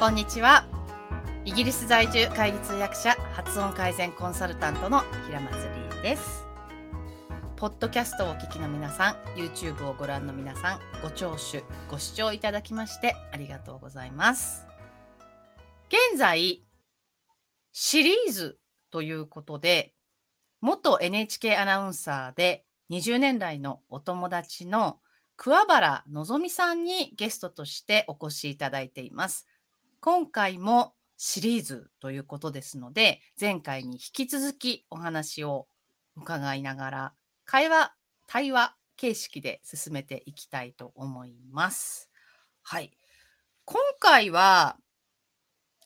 こんにちは。イギリス在住会議通訳者発音改善コンサルタントの平松理恵です。ポッドキャストをお聞きの皆さん、YouTube をご覧の皆さん、ご聴取、ご視聴いただきましてありがとうございます。現在、シリーズということで、元 NHK アナウンサーで20年来のお友達の桑原のぞみさんにゲストとしてお越しいただいています。今回もシリーズということですので、前回に引き続きお話を伺いながら、会話、対話形式で進めていきたいと思います。はい。今回は、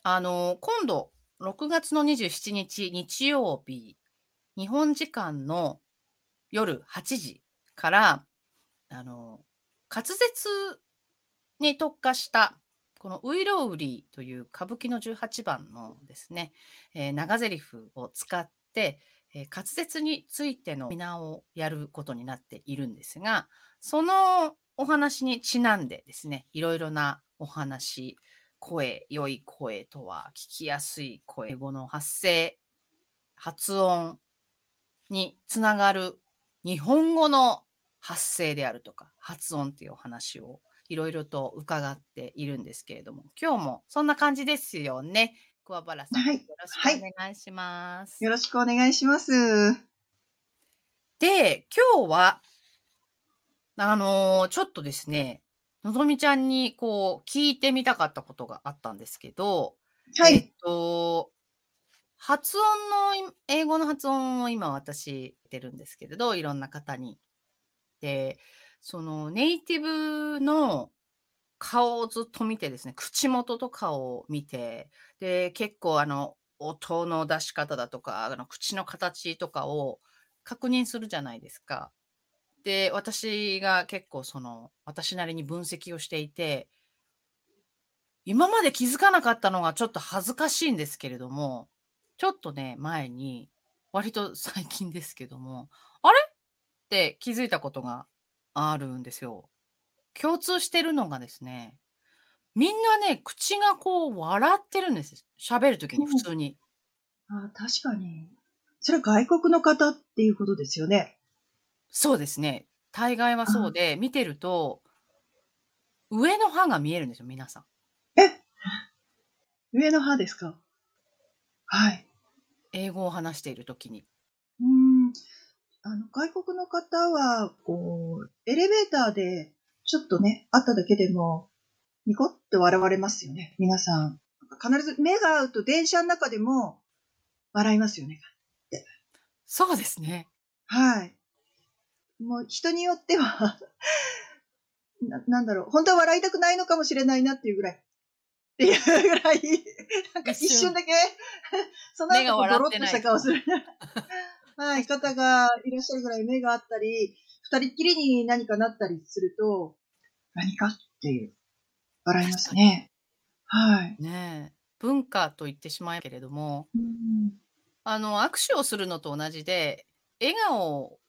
あの、今度、6月の27日日曜日、日本時間の夜8時から、あの、滑舌に特化した、このウイロウリという歌舞伎の18番のですね、えー長台詞を使って、えー滑舌についてのセミナーをやることになっているんですが、そのお話にちなんでですね、いろいろなお話、声、良い声とは、聞きやすい声、英語の発声、発音につながる日本語の発声であるとか、発音っていうお話をいろいろと伺っているんですけれども、今日もそんな感じですよね。桑原さん、はいよろしくお願いします。よろしくお願いします。で、今日は、あのーちょっとですね、のぞみちゃんにこう聞いてみたかったことがあったんですけど、えっはい。と、発音の、英語の発音を今私してるんですけれど、いろんな方に。で、そのネイティブの顔をずっと見てですね、口元とかを見て、で、結構あの、音の出し方だとか、あの口の形とかを確認するじゃないですか。で、私が結構その、私なりに分析をしていて、今まで気づかなかったのがちょっと恥ずかしいんですけれども、ちょっとね、前に、割と最近ですけども、あれ？って気づいたことがあるんですよ。共通してるのがですね、みんなね、口がこう笑ってるんです。喋るときに普通に。あ確かに。それは外国の方っていうことですよね。そうですね。大概はそうで、見てると、上の歯が見えるんですよ、皆さん。え？上の歯ですか？はい。英語を話しているときに。あの、外国の方は、こう、エレベーターで、ちょっとね、会っただけでも、ニコって笑われますよね。皆さん。必ず目が合うと電車の中でも、笑いますよね。そうですね。はい。もう人によっては な、なんだろう、本当は笑いたくないのかもしれないなっていうぐらい。っていうぐらい、なんか一一瞬瞬だけ、その後ドロッとした顔する。はい、方がいらっしゃるぐらい目があったり、二人っきりに何かなったりすると、何かっていう、笑いますね。はい。ねえ。文化と言ってしまうけれども、うんあの、握手をするのと同じで、笑顔、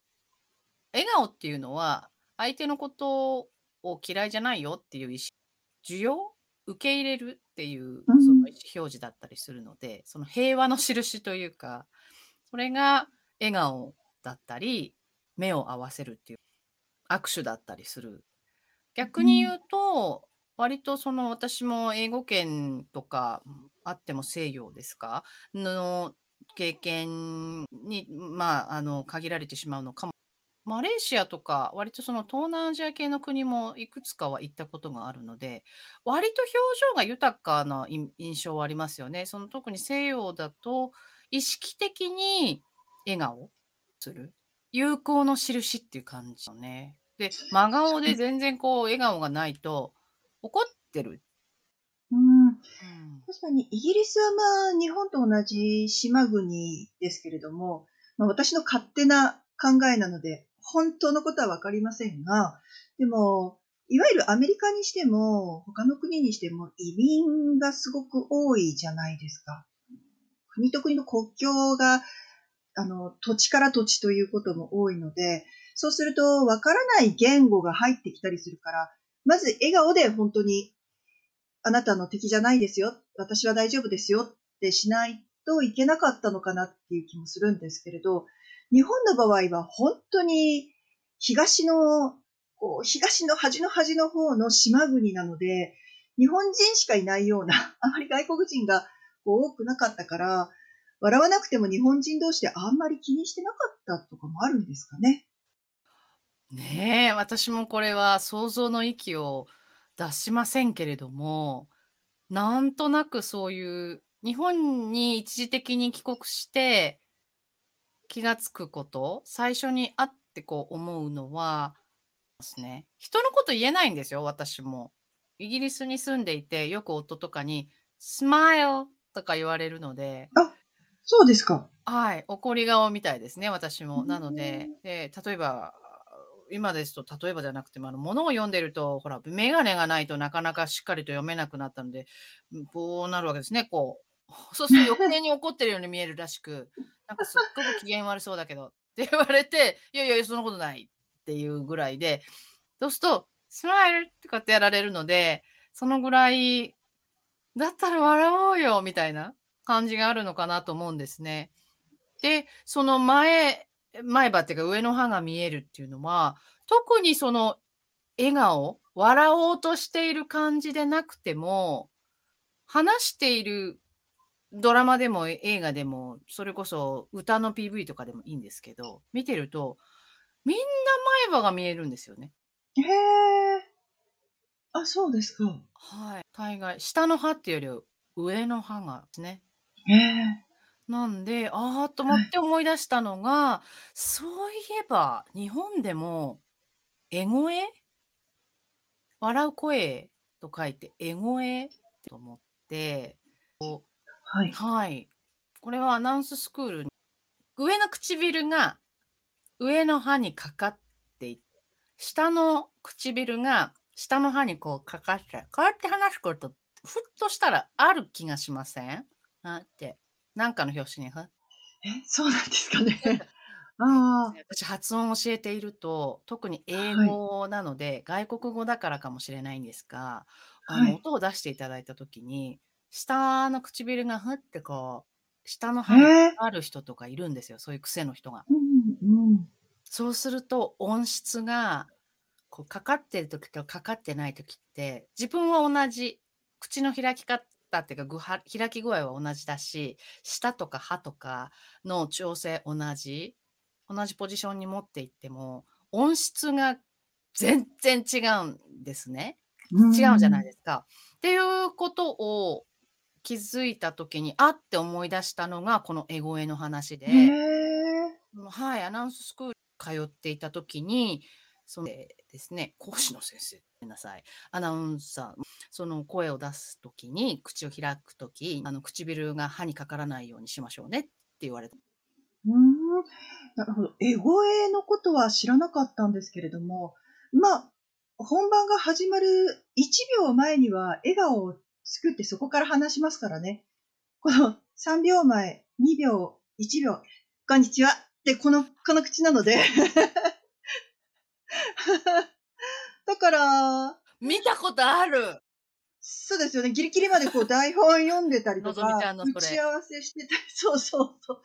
笑顔っていうのは、相手のことを嫌いじゃないよっていう意思、需要？受け入れるっていう、そうんの意思表示だったりするので、その平和の印というか、それが笑顔だったり、目を合わせるっていう握手だったりする。逆に言うと、割とその私も英語圏とかあっても西洋ですか？の経験に、まあ、あの限られてしまうのかも。マレーシアとか割とその東南アジア系の国もいくつかは行ったことがあるので割と表情が豊かな印印象はありますよね。その特に西洋だと意識的に笑顔する友好の印っていう感じのね。で真顔で全然こう笑顔がないと怒ってる。うんうん確かにイギリスはまあ日本と同じ島国ですけれども、まあ、私の勝手な考えなので本当のことはわかりませんが、でも、いわゆるアメリカにしても他の国にしても移民がすごく多いじゃないですか。国と国の国境があの土地から土地ということも多いので、そうするとわからない言語が入ってきたりするから、まず笑顔で本当にあなたの敵じゃないですよ。私は大丈夫ですよってしないといけなかったのかなっていう気もするんですけれど、日本の場合は本当に東の、こう東の端の端の方の島国なので、日本人しかいないような、あまり外国人が多くなかったから、笑わなくても日本人同士であんまり気にしてなかったとかもあるんですかね。ねえ、私もこれは想像の域を出しませんけれども、なんとなくそういう日本に一時的に帰国して気がつくこと、最初にあってこう思うのはですね、人のこと言えないんですよ、私も。イギリスに住んでいて、よく夫とかに、スマイルとか言われるので、あ、そうですか。はい、怒り顔みたいですね、私も。なので、で例えば、今ですと、例えばじゃなくても、あの、物を読んでると、ほら、眼鏡がないとなかなかしっかりと読めなくなったので、こうなるわけですね、こう。そうすると 余計に怒ってるように見えるらしく、なんかすっごく機嫌悪そうだけどって言われて、いやいや、そんなことないっていうぐらいで、そうすると、スマイルとかってやられるので、そのぐらい、だったら笑おうよみたいな感じがあるのかなと思うんですね。で、その前、前歯っていうか上の歯が見えるっていうのは、特にその笑顔、笑おうとしている感じでなくても、話しているドラマでも映画でも、それこそ歌の PV とかでもいいんですけど、見てると、みんな前歯が見えるんですよね。へえ。あ、そうですか。はい。大概、下の歯っていうより上の歯がですね。なんで、ああと思って思い出したのが、そういえば日本でも、エ声笑う声と書いて、エ声と思って、こうはい。はい。これはアナウンススクールに、上の唇が上の歯にかかってい下の唇が下の歯にこうかかって、こうやって話すこと、ふっとしたらある気がしません？あって。なんかの表紙に、ふ？え、そうなんですかね。ああ。私発音を教えていると、特に英はい。語なので、外国語だからかもしれないんですが、あの、はい。音を出していただいた時に、下の唇がふってこう、下のへ歯にかえ。かる人とかいるんですよ、そういう癖の人が。うんうん。そうすると音質が、こうかかってる時とかかってない時って、自分は同じ、口の開き方っていうか、ぐは開き具合は同じだし、舌とか歯とかの調整同じ、同じポジションに持っていっても、音質が全然違うんですね。う違うじゃないん。ですか。っていうことを気づいた時に、あって思い出したのが、このエ声の話へで。はい、アナウンススクール通っていた時に、その、ですね、講師の先生、ごめんなさい。アナウンサー、その声を出す時に、口を開く時、あの、唇が歯にかからないようにしましょうねって言われた。うん。なるほど。エ声のことは知らなかったんですけれども、まあ、本番が始まる1秒前には笑顔を作ってそこから話しますからね。この3秒前、2秒、1秒、こんにちはってこのこの口なので。だから見たことある！そうですよね。ギリギリまでこう 台本読んでたりとか。打ち合わせしてたり そうそうそう。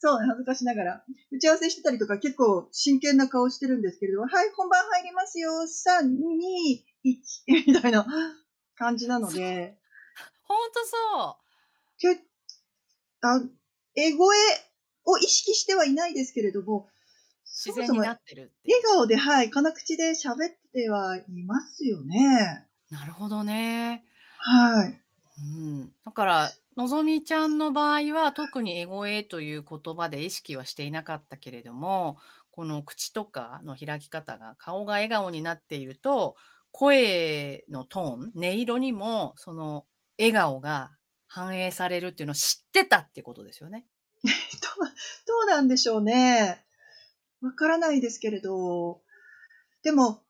そう恥ずかしながら。打ち合わせしてたりとか結構真剣な顔してるんですけれども、はい、本番入りますよ。3、2、1みたいな感じなの。で。ほんとそう。けあ、エ声を意識してはいないですけれども自然になってるってい笑う。顔で、はい、辛口で喋ってはいますよね。なるほどね。はい。うん。だから、のぞみちゃんの場合は、特にエ声という言葉で意識はしていなかったけれども、この口とかの開き方が、顔が笑顔になっていると、声のトーン、音色にもその笑顔が反映されるっていうのを知ってたってことですよね。どうどうなんでしょうね。わからないですけれど、でも、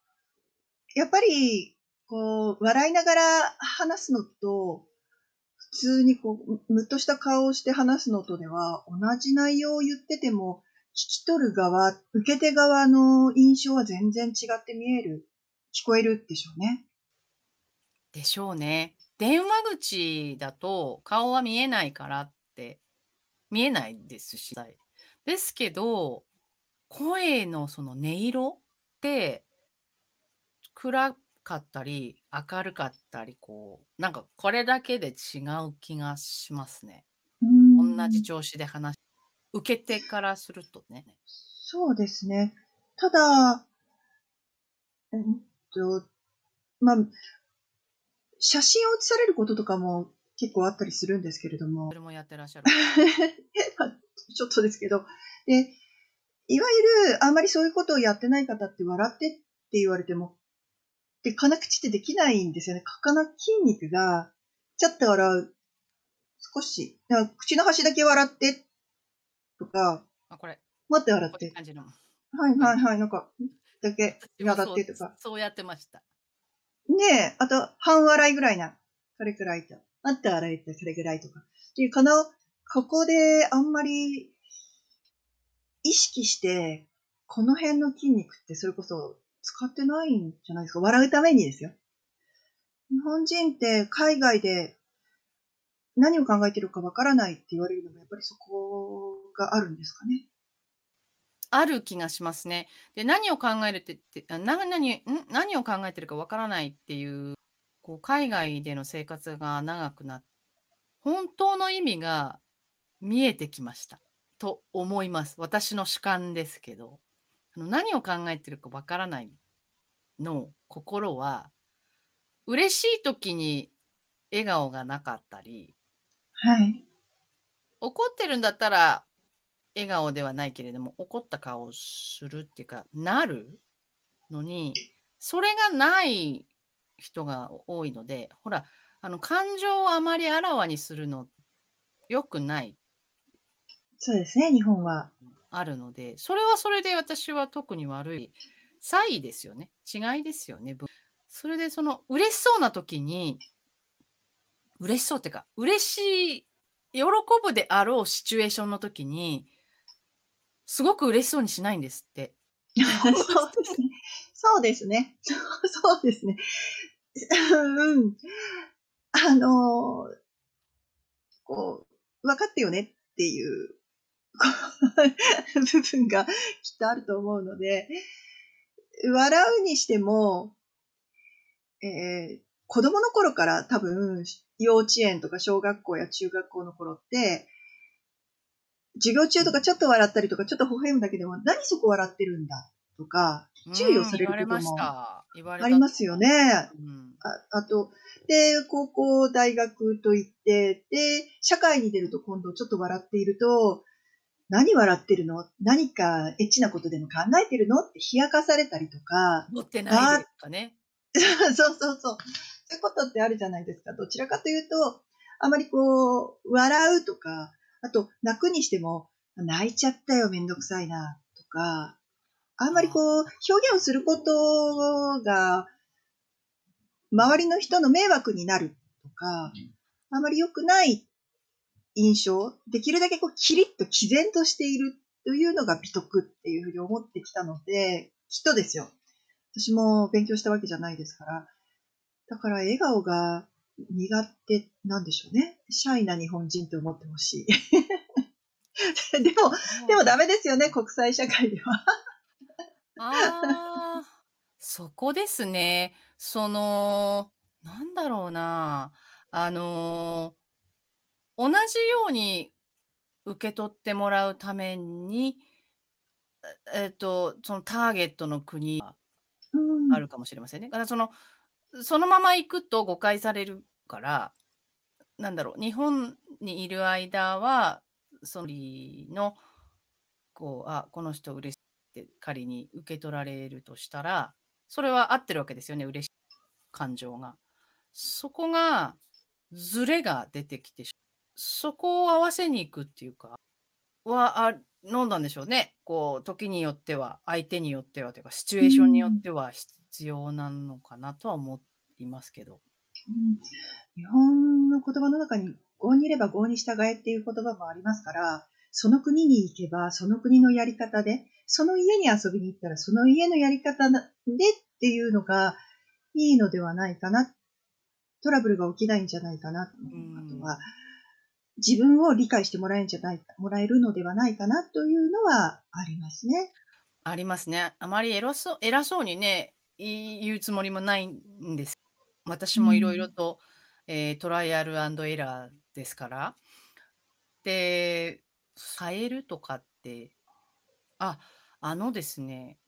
やっぱり、こう、笑いながら話すのと、普通にこう、むっとした顔をして話すのとでは、同じ内容を言ってても、聞き取る側、受け手側の印象は全然違って見える、聞こえるでしょうね。でしょうね。電話口だと顔は見えないからって見えないですし。ですけど、声のその音色って暗かったり明るかったりこうなんかこれだけで違う気がしますね。同じ調子で話受け手からするとね。そうですね。ただ、うんと、まあ、写真を写されることとかも結構あったりするんですけれども。それもやってらっしゃる。ちょっとですけど。で、いわゆるあんまりそういうことをやってない方って笑ってって言われても、で、鼻口ってできないんですよね。鼻筋肉が、ちょっと笑う。少し。口の端だけ笑って、とか、あ、これ。待って笑って。はいはいはい。なんか、だけ笑ってとか。そうやってました。ねえ、あと、半笑いぐらいな。それくらいと。あって笑いってそれぐらいとか。っていう、この、ここであんまり意識して、この辺の筋肉ってそれこそ使ってないんじゃないですか？笑うためにですよ。日本人って海外で何を考えてるかわからないって言われるのもやっぱりそこがあるんですかね？ある気がしますね。で、何を考えるってって何何何を考えてるかわからないっていうこう海外での生活が長くなって本当の意味が見えてきましたと思います。私の主観ですけど。あの何を考えてるかわからないの心は嬉しい時に笑顔がなかったり、はい。怒ってるんだったら笑顔ではないけれども怒った顔をするっていうかなるのにそれがない人が多いのでほらあの感情をあまりあらわにするのよくないそうですね日本はあるのでそれはそれで私は特に悪い差異ですよね違いですよねそれでその嬉しそうな時に嬉しそうっていうか嬉しい喜ぶであろうシチュエーションの時にすごく嬉しそうにしないんですって。そうですね。そうですね。そうですね。うん。あのー、こう、分かってよねっていう 部分がきっとあると思うので、笑うにしても、えー、子供の頃から多分、幼稚園とか小学校や中学校の頃って、授業中とかちょっと笑ったりとか、ちょっと微笑むだけでも、何そこ笑ってるんだとか、注意をされることもありますよね。うん、ああと、で、高校、大学といって、で、社会に出ると今度ちょっと笑っていると、何笑ってるの？何かエッチなことでも考えてるの？って冷やかされたりとか。持ってないですかね。そうそうそう。そういうことってあるじゃないですか。どちらかというと、あまりこう、笑うとか、あと、泣くにしても、泣いちゃったよ、めんどくさいな、とか、あんまりこう、表現をすることが、周りの人の迷惑になるとか、あんまり良くない印象、できるだけこう、キリッと毅然としているというのが美徳っていうふうに思ってきたので、きっとですよ。私も勉強したわけじゃないですから。だから笑顔が苦手なんでしょうね。シャイな日本人って思ってほしい。でも、でもダメですよね、国際社会では。ああ、そこですね。その、なんだろうな。あの、同じように受け取ってもらうために、えっと、そのターゲットの国はあるかもしれませんね。だからその、そのまま行くと誤解されるから、なんだろう、日本にいる間は、そのの、こう、あ、この人嬉しいって仮に受け取られるとしたら、それは合ってるわけですよね、嬉しい感情が。そこが、ズレが出てきて、そこを合わせに行くっていうか、は、あ、飲んだんでしょうね。こう、時によっては、相手によってはというか、シチュエーションによっては必要なのかなとは思いますけど。うん、日本の言葉の中に、郷にいれば郷に従えっていう言葉もありますから、その国に行けば、その国のやり方で、その家に遊びに行ったら、その家のやり方でっていうのがいいのではないかなっトラブルが起きないんじゃないかな。うんあとは、自分を理解してもらえんじゃないか、もらえるのではないかなというのはありますね。ありますね。あまり偉そう偉そうにね、い言うつもりもないんです。私もいろいろと、えートライアルエラーですから。で、変えるとかって、あ、あのですね、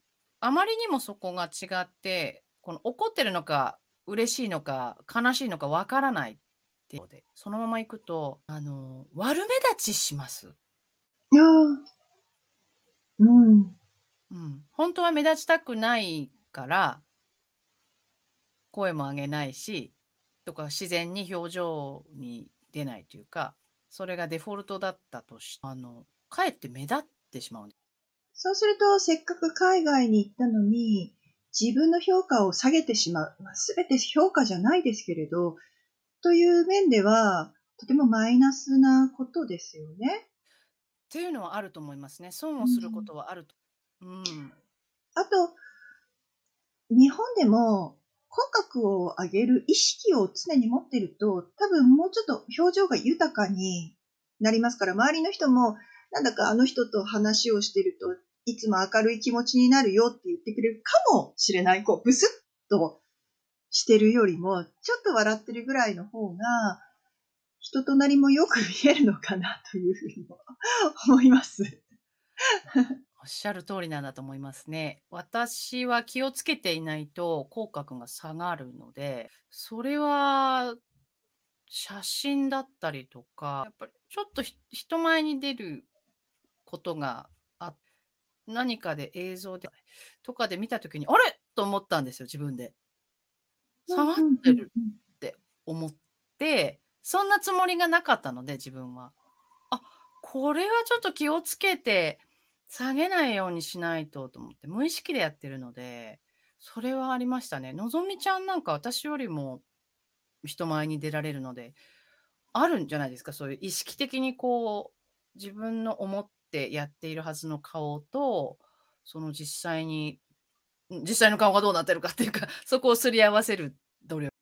あまりにもそこが違って、この怒ってるのか、嬉しいのか、悲しいのかわからないってそのまま行くと、あの、悪目立ちします。いやーうん。うん、本当は目立ちたくないから声も上げないしとか自然に表情に出ないというかそれがデフォルトだったとしてあのかえって目立ってしまうんですそうすると、せっかく海外に行ったのに、自分の評価を下げてしまう。すべて評価じゃないですけれど、という面では、とてもマイナスなことですよね。っていうのはあると思いますね損をすることはあると、うんあと、日本でも口角を上げる意識を常に持ってると、多分もうちょっと表情が豊かになりますから、周りの人も、なんだかあの人と話をしてると、いつも明るい気持ちになるよって言ってくれるかもしれない。こう、ブスッとしてるよりも、ちょっと笑ってるぐらいの方が、人となりもよく見えるのかなというふうにも思います。おっしゃる通りなんだと思いますね。私は気をつけていないと口角が下がるので、それは写真だったりとか、やっぱりちょっと人前に出ることがあ何かで映像でとかで見たときに、あれ？と思ったんですよ、自分で。下がってるって思って、そんなつもりがなかったので、自分は。あ、これはちょっと気をつけて、下げないようにしないとと思って、無意識でやってるので、それはありましたね。のぞみちゃんなんか私よりも人前に出られるので、あるんじゃないですか、そういう意識的にこう、自分の思ってやっているはずの顔と、その実際に、実際の顔がどうなってるかっていうか、そこをすり合わせる努力。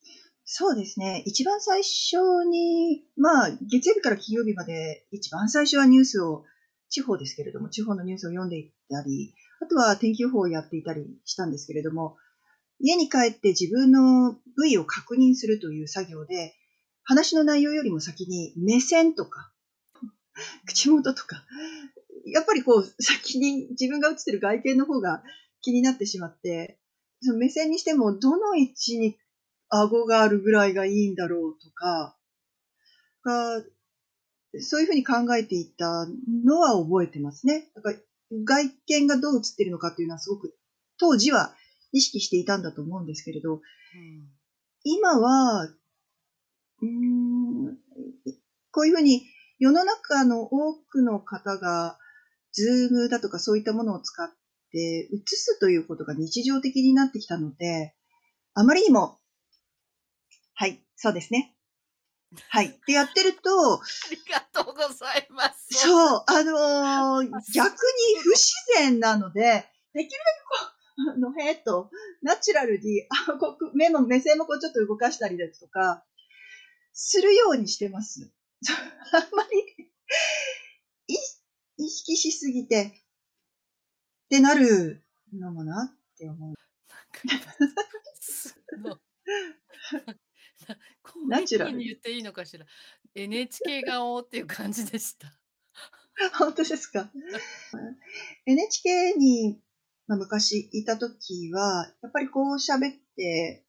そうですね。一番最初に、まあ、月曜日から金曜日まで、一番最初はニュースを、地方ですけれども、地方のニュースを読んでいったり、あとは天気予報をやっていたりしたんですけれども、家に帰って自分の部位を確認するという作業で、話の内容よりも先に目線とか、口元とか、やっぱりこう、先に自分が映ってる外見の方が気になってしまって、その目線にしても、どの位置に顎があるぐらいがいいんだろうとか、がそういうふうに考えていたのは覚えてますね。だから外見がどう映ってるのかっていうのはすごく当時は意識していたんだと思うんですけれど、うん今は、うーん、こういうふうに世の中の多くの方が、ズームだとかそういったものを使って映すということが日常的になってきたので、あまりにも、はい、そうですね。はい。ってやってると、ありがとうございます。そう、あのー逆に不自然なので、できるだけこう、あの、へーっと、ナチュラルに、あこう目も、目線もこうちょっと動かしたりですとか、するようにしてます。あんまり、い意識しすぎて、ってなるのもなって思う。ナチュラルに言っていいのかしら。NHK 顔っていう感じでした。本当ですか ?NHK に、まあ、昔いた時は、やっぱりこう喋って、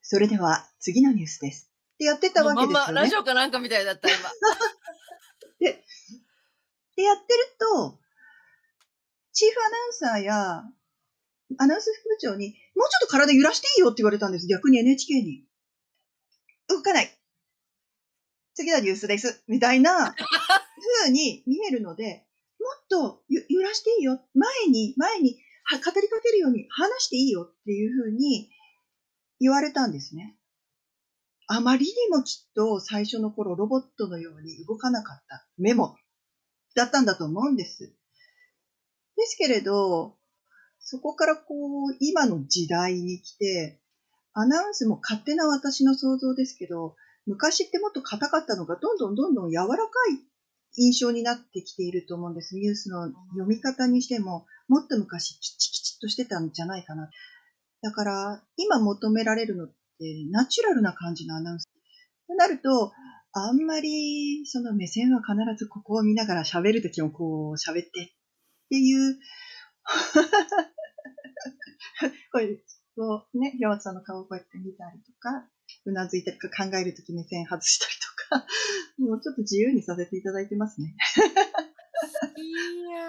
それでは次のニュースです。ってやってたわけですよね。まんまラジオかなんかみたいだった今。でやってると、チーフアナウンサーやアナウンス副部長に、もうちょっと体揺らしていいよって言われたんです。逆に NHK に。動かない。次のニュースです。みたいな風に見えるので、もっと揺らしていいよ。前に、前に語りかけるように話していいよっていう風に言われたんですね。あまりにもきっと最初の頃ロボットのように動かなかったメモだったんだと思うんです。ですけれど、そこからこう、今の時代に来て、アナウンスも勝手な私の想像ですけど、昔ってもっと硬かったのがどんどんどんどん柔らかい印象になってきていると思うんです。ニュースの読み方にしても、もっと昔きちきちっとしてたんじゃないかな。だから、今求められるのってナチュラルな感じのアナウンス。となると、あんまりその目線は必ずここを見ながら喋るときもこう喋ってっていう、これ、こうね、平松さんの顔をこうやって見たりとか、うなずいたりとか考えるとき目線外したりとか、もうちょっと自由にさせていただいてますね。いや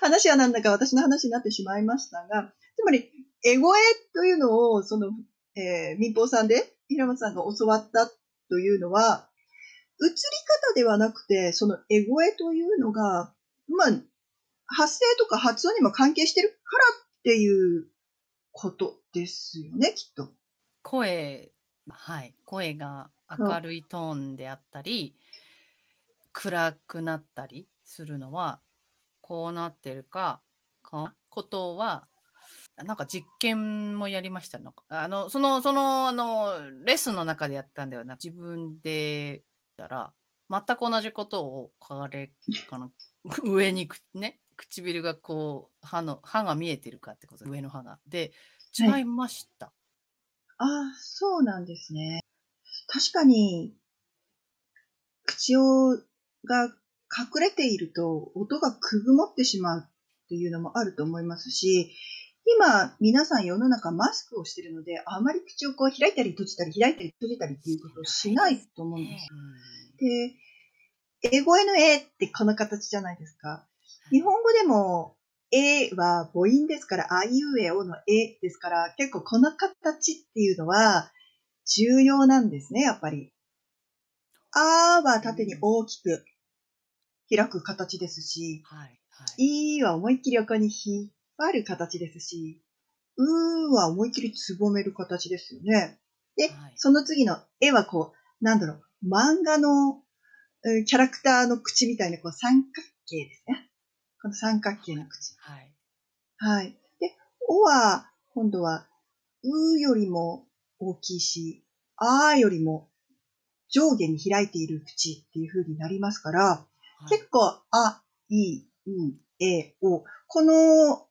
話はなんだか私の話になってしまいましたが、つまり、エゴエというのを、その、えー民放さんで平松さんが教わったというのは、映り方ではなくて、そのエゴエというのが、まあ、発声とか発音にも関係してるからっていうことですよね、きっと。声、はい、声が明るいトーンであったり、暗くなったりするのは、こうなってるか、かことは、なんか実験もやりましたの。あの、その、その、あの、レッスンの中でやったんではなく、自分でったら、全く同じことを、かれ、かの、上にく、ね、唇がこう、歯の、歯が見えてるかってこと、上の歯が。で、違いました。ああ、そうなんですね。確かに、口を、が隠れていると音がくぐもってしまうっていうのもあると思いますし、今皆さん世の中マスクをしているので、あまり口をこう開いたり閉じたり開いたり閉じたりっていうことをしないと思うんです。で、英語への A ってこの形じゃないですか。日本語でも A は母音ですから、あいうえおの A ですから、結構この形っていうのは重要なんですね、やっぱり。あーは縦に大きく開く形ですし、はい、はい。は思いっきり横に引っ張る形ですし、うーは思いっきりつぼめる形ですよね。で、はいその次の絵はこう、なんだろう、漫画のうんキャラクターの口みたいなこう三角形ですね。この三角形の口。はい。はい。で、おは、今度は、うよりも大きいし、あーよりも上下に開いている口っていう風になりますから、はい結構、あ、い、う、え、お、この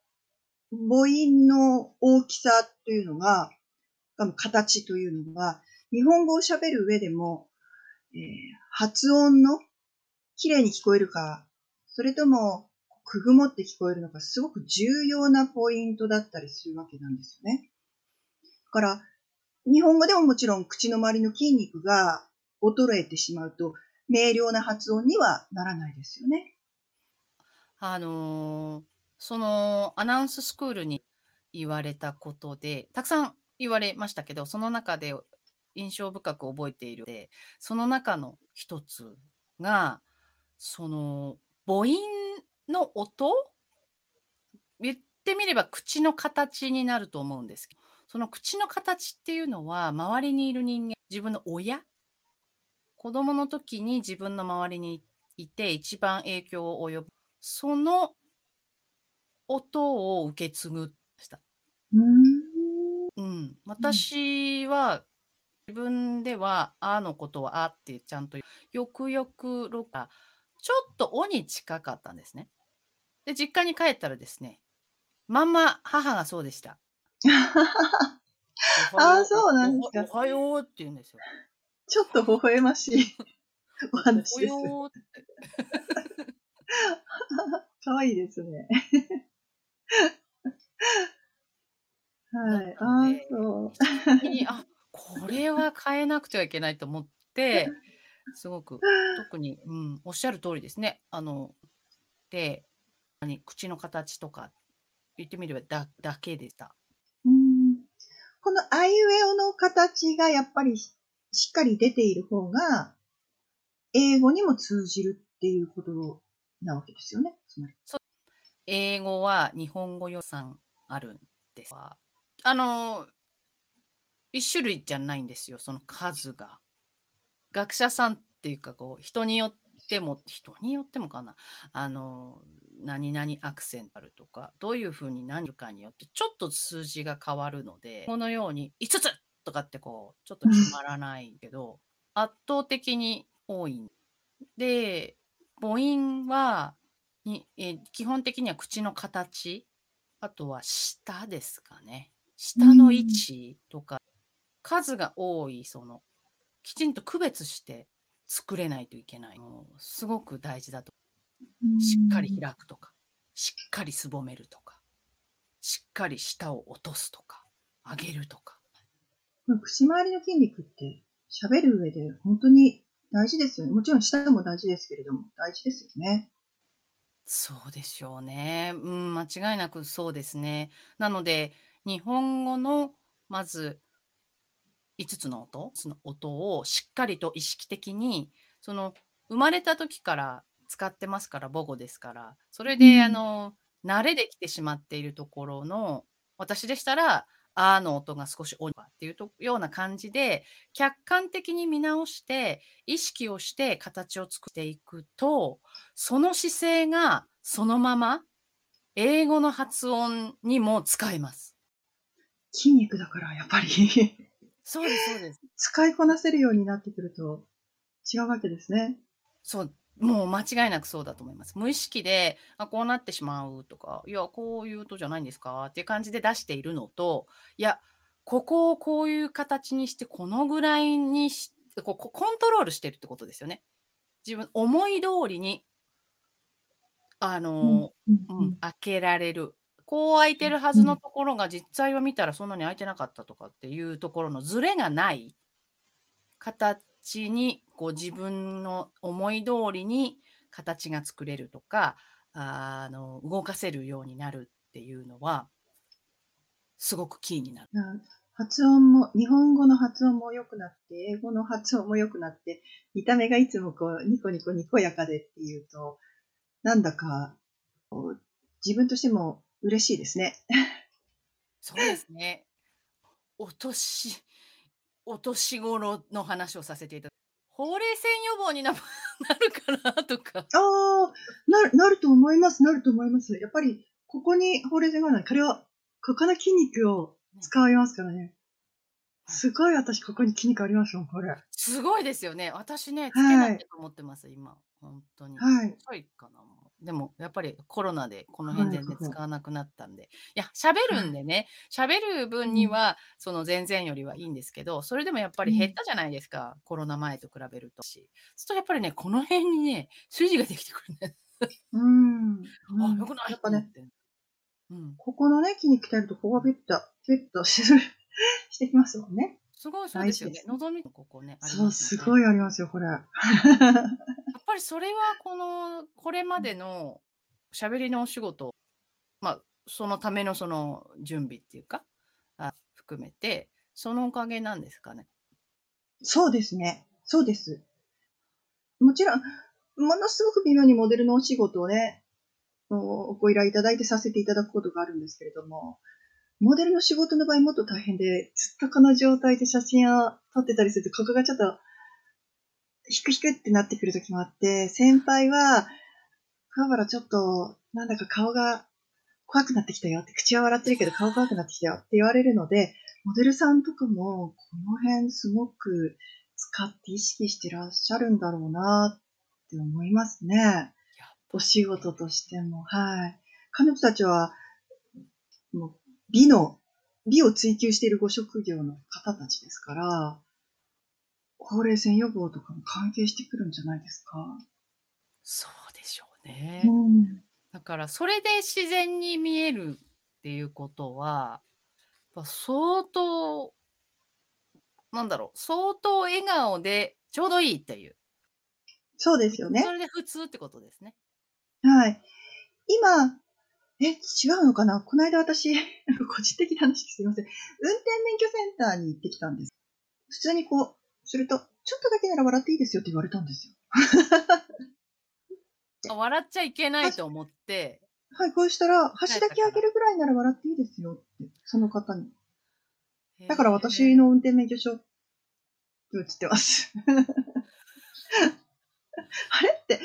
母音の大きさというのが、形というのが、日本語を喋る上でも、えー発音の綺麗に聞こえるか、それともくぐもって聞こえるのか、すごく重要なポイントだったりするわけなんですよね。だから、日本語でももちろん口の周りの筋肉が衰えてしまうと、明瞭な発音にはならないですよね。あのーそのアナウンススクールに言われたことで、たくさん言われましたけど、その中で印象深く覚えているで、その中の一つが、その母音の音言ってみれば口の形になると思うんですけど、その口の形っていうのは、周りにいる人間、自分の親、子供の時に自分の周りにいて一番影響を及ぶ、その音を受け継ぐした。うーん。うん。私は、自分では、あのことはあってちゃんと、よくよく録画、ちょっとおに近かったんですね。で、実家に帰ったらですね、まんま母がそうでした。あーそうなんですかおはおはようって言うんですよ。ちょっと微笑ましい お話です。おはようって。かわいいですね。そに、あ、これは変えなくてはいけないと思って、すごく、特に、うん、おっしゃる通りですね。あの、で、何口の形とか、言ってみればだだけでした。うんこのあいうえおの形がやっぱりししっかり出ている方が、英語にも通じるっていうことなわけですよね。英語は日本語予算あるんですが、あの、一種類じゃないんですよ、その数が。学者さんっていうか、こう、人によっても、人によってもかな。あの、何々アクセントあるとか、どういうふうに何かによってちょっと数字が変わるので、このように5つとかってこう、ちょっと決まらないけど、圧倒的に多い。で、母音は、にえ基本的には口の形、あとは舌ですかね。舌の位置とか、数が多い、その、きちんと区別して作れないといけない。すごく大事だと。しっかり開くとか、しっかりすぼめるとか、しっかり舌を落とすとか、上げるとか。口周りの筋肉って喋る上で本当に大事ですよね。もちろん舌も大事ですけれども、大事ですよね。そうでしょうね。うん、間違いなくそうですね。なので、日本語のまず5つの音、その音をしっかりと意識的に、その生まれた時から使ってますから、母語ですから、それで、あの、慣れできてしまっているところの、私でしたら、あーの音が少し多いっていうとような感じで、客観的に見直して、意識をして形を作っていくと、その姿勢がそのまま英語の発音にも使えます。筋肉だから、やっぱりそうです、そうです。使いこなせるようになってくると違うわけですね。そう、もう間違いなくそうだと思います。無意識で、あ、こうなってしまうとか、いや、こういう音じゃないんですかっていう感じで出しているのと、いや、ここをこういう形にして、このぐらいにしここコントロールしてるってことですよね。自分思い通りに、あうん、の、うん、う、うんん。開けられる。こう開いてるはずのところが実際は見たらそんなに開いてなかったとかっていうところのズレがない形にこう自分の思い通りに形が作れるとかあの動かせるようになるっていうのはすごくキーになる。発音も、日本語の発音も良くなって、英語の発音も良くなって、見た目がいつもこう、ニコニコにこやかでっていうと、なんだか、自分としても嬉しいですね。そうですね。お年、お年頃の話をさせていただほうれい線予防にななるかなとか。ああ、なる、なると思います、なると思います。やっぱり、ここにほうれい線がない。これは、ここの筋肉を使いますからね。すごい私、ここに筋肉ありますよ、これ。すごいですよね。私ね、つけはいなきゃと思ってます、今。本当に。はい。遅いかな。もうでも、やっぱりコロナでこのはい辺全然使わなくなったんで。いや、喋るんでね、喋る分には、その全然よりはいいんですけど、それでもやっぱり減ったじゃないですか。コロナ前と比べるとし。するとやっぱりね、この辺にね、筋ができてくるね。うん。うんあ、よくないやっぱね。うん。ここのね、筋肉鍛えると、ここがビュッと、ビュッとする してきますもんね。すごいそうですよね望みのここね、ありそう、ますごいありますよ、これ。やっぱりそれはこのこれまでの喋りのお仕事、まあ、そのためのその準備っていうかあ含めてそのおかげなんですかね？そうですね。そうです。もちろん、ものすごく微妙にモデルのお仕事をね、おご依頼いただいてさせていただくことがあるんですけれども、モデルの仕事の場合もっと大変で、ずっとこの状態で写真を撮ってたりすると、ここがちょっと、ヒクヒクってなってくる時もあって、先輩は、桑原ちょっと、なんだか顔が怖くなってきたよって、口は笑ってるけど顔怖くなってきたよって言われるので、モデルさんとかも、この辺すごく使って意識してらっしゃるんだろうなって思いますね。お仕事としても。はい。彼女たちは、もう美の、美を追求しているご職業の方たちですから、ほうれい線予防とかも関係してくるんじゃないですか？そうでしょうね。うん。だからそれで自然に見えるっていうことはやっぱ相当なんだろう相当笑顔でちょうどいいっていうそうですよねそ。れで普通ってことですね。はい。今、え、違うのかな？この間私、個人的な話ですいません。運転免許センターに行ってきたんです。普通にこう、すると、ちょっとだけなら笑っていいですよって言われたんですよ。あ 笑っちゃいけないと思ってはい、こうしたら、端だけ開けるぐらいなら笑っていいですよって、その方に。だから私の運転免許証、映ってます。あれって、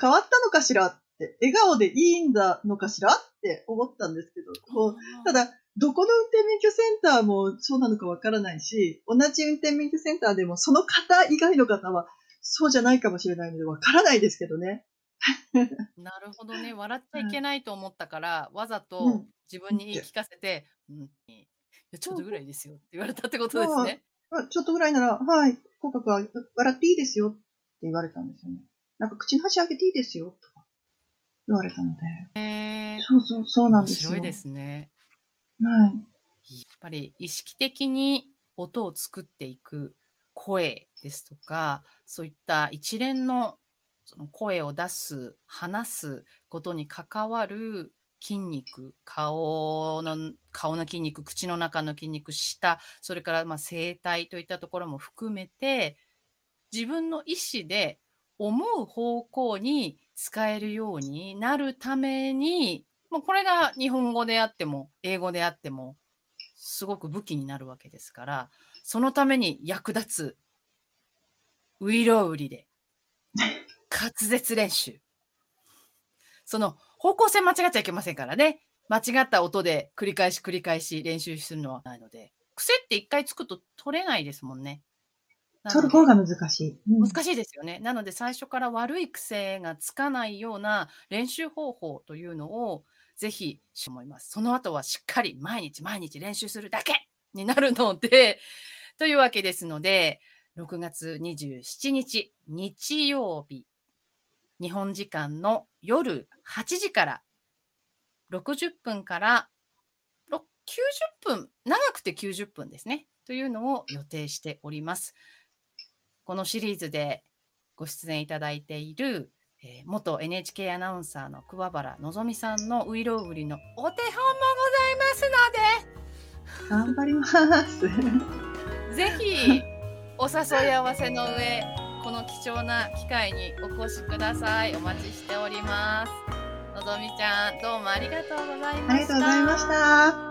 変わったのかしら？って、笑顔でいいんだのかしらって思ったんですけど、こうただ、どこの運転免許センターもそうなのかわからないし、同じ運転免許センターでもその方以外の方はそうじゃないかもしれないのでわからないですけどね。なるほどね。笑っちゃいけないと思ったから、わざうとん自分に言い聞かせて、うん、いやちょっとぐらいですよって言われたってことですね。あちょっとぐらいなら、はい、口角は笑っていいですよって言われたんですよね。なんか口の端上げていいですよとか言われたので。へーそうそう、そうなん面ですよ。白いですね。はい。やっぱり意識的に音を作っていく声ですとか、そういった一連のその声を出す、話すことに関わる筋肉、顔の、顔の筋肉、口の中の筋肉、舌、それからまあ声帯といったところも含めて、自分の意思で思う方向に使えるようになるために、もうこれが日本語であっても、英語であっても、すごく武器になるわけですから、そのために役立つ、ウイロウリで、滑舌練習。その方向性間違っちゃいけませんからね。間違った音で繰り返し繰り返し練習するのはないので、癖って一回つくと取れないですもんね。取る方が難しい。うん難しいですよね。なので最初から悪い癖がつかないような練習方法というのをぜひ思います。その後はしっかり毎日毎日練習するだけになるので、というわけですので、6月27日日曜日、日本時間の夜8時から60分からろ90分、長くて90分ですね。というのを予定しております。このシリーズでご出演いただいている、えー元 NHK アナウンサーの桑原のぞみさんのウイロウリのお手本も頑張ります。ございますので、ぜひお誘い合わせの上、この貴重な機会にお越しください。お待ちしております。のぞみちゃん、どうもありがとうございました。ありがとうございました。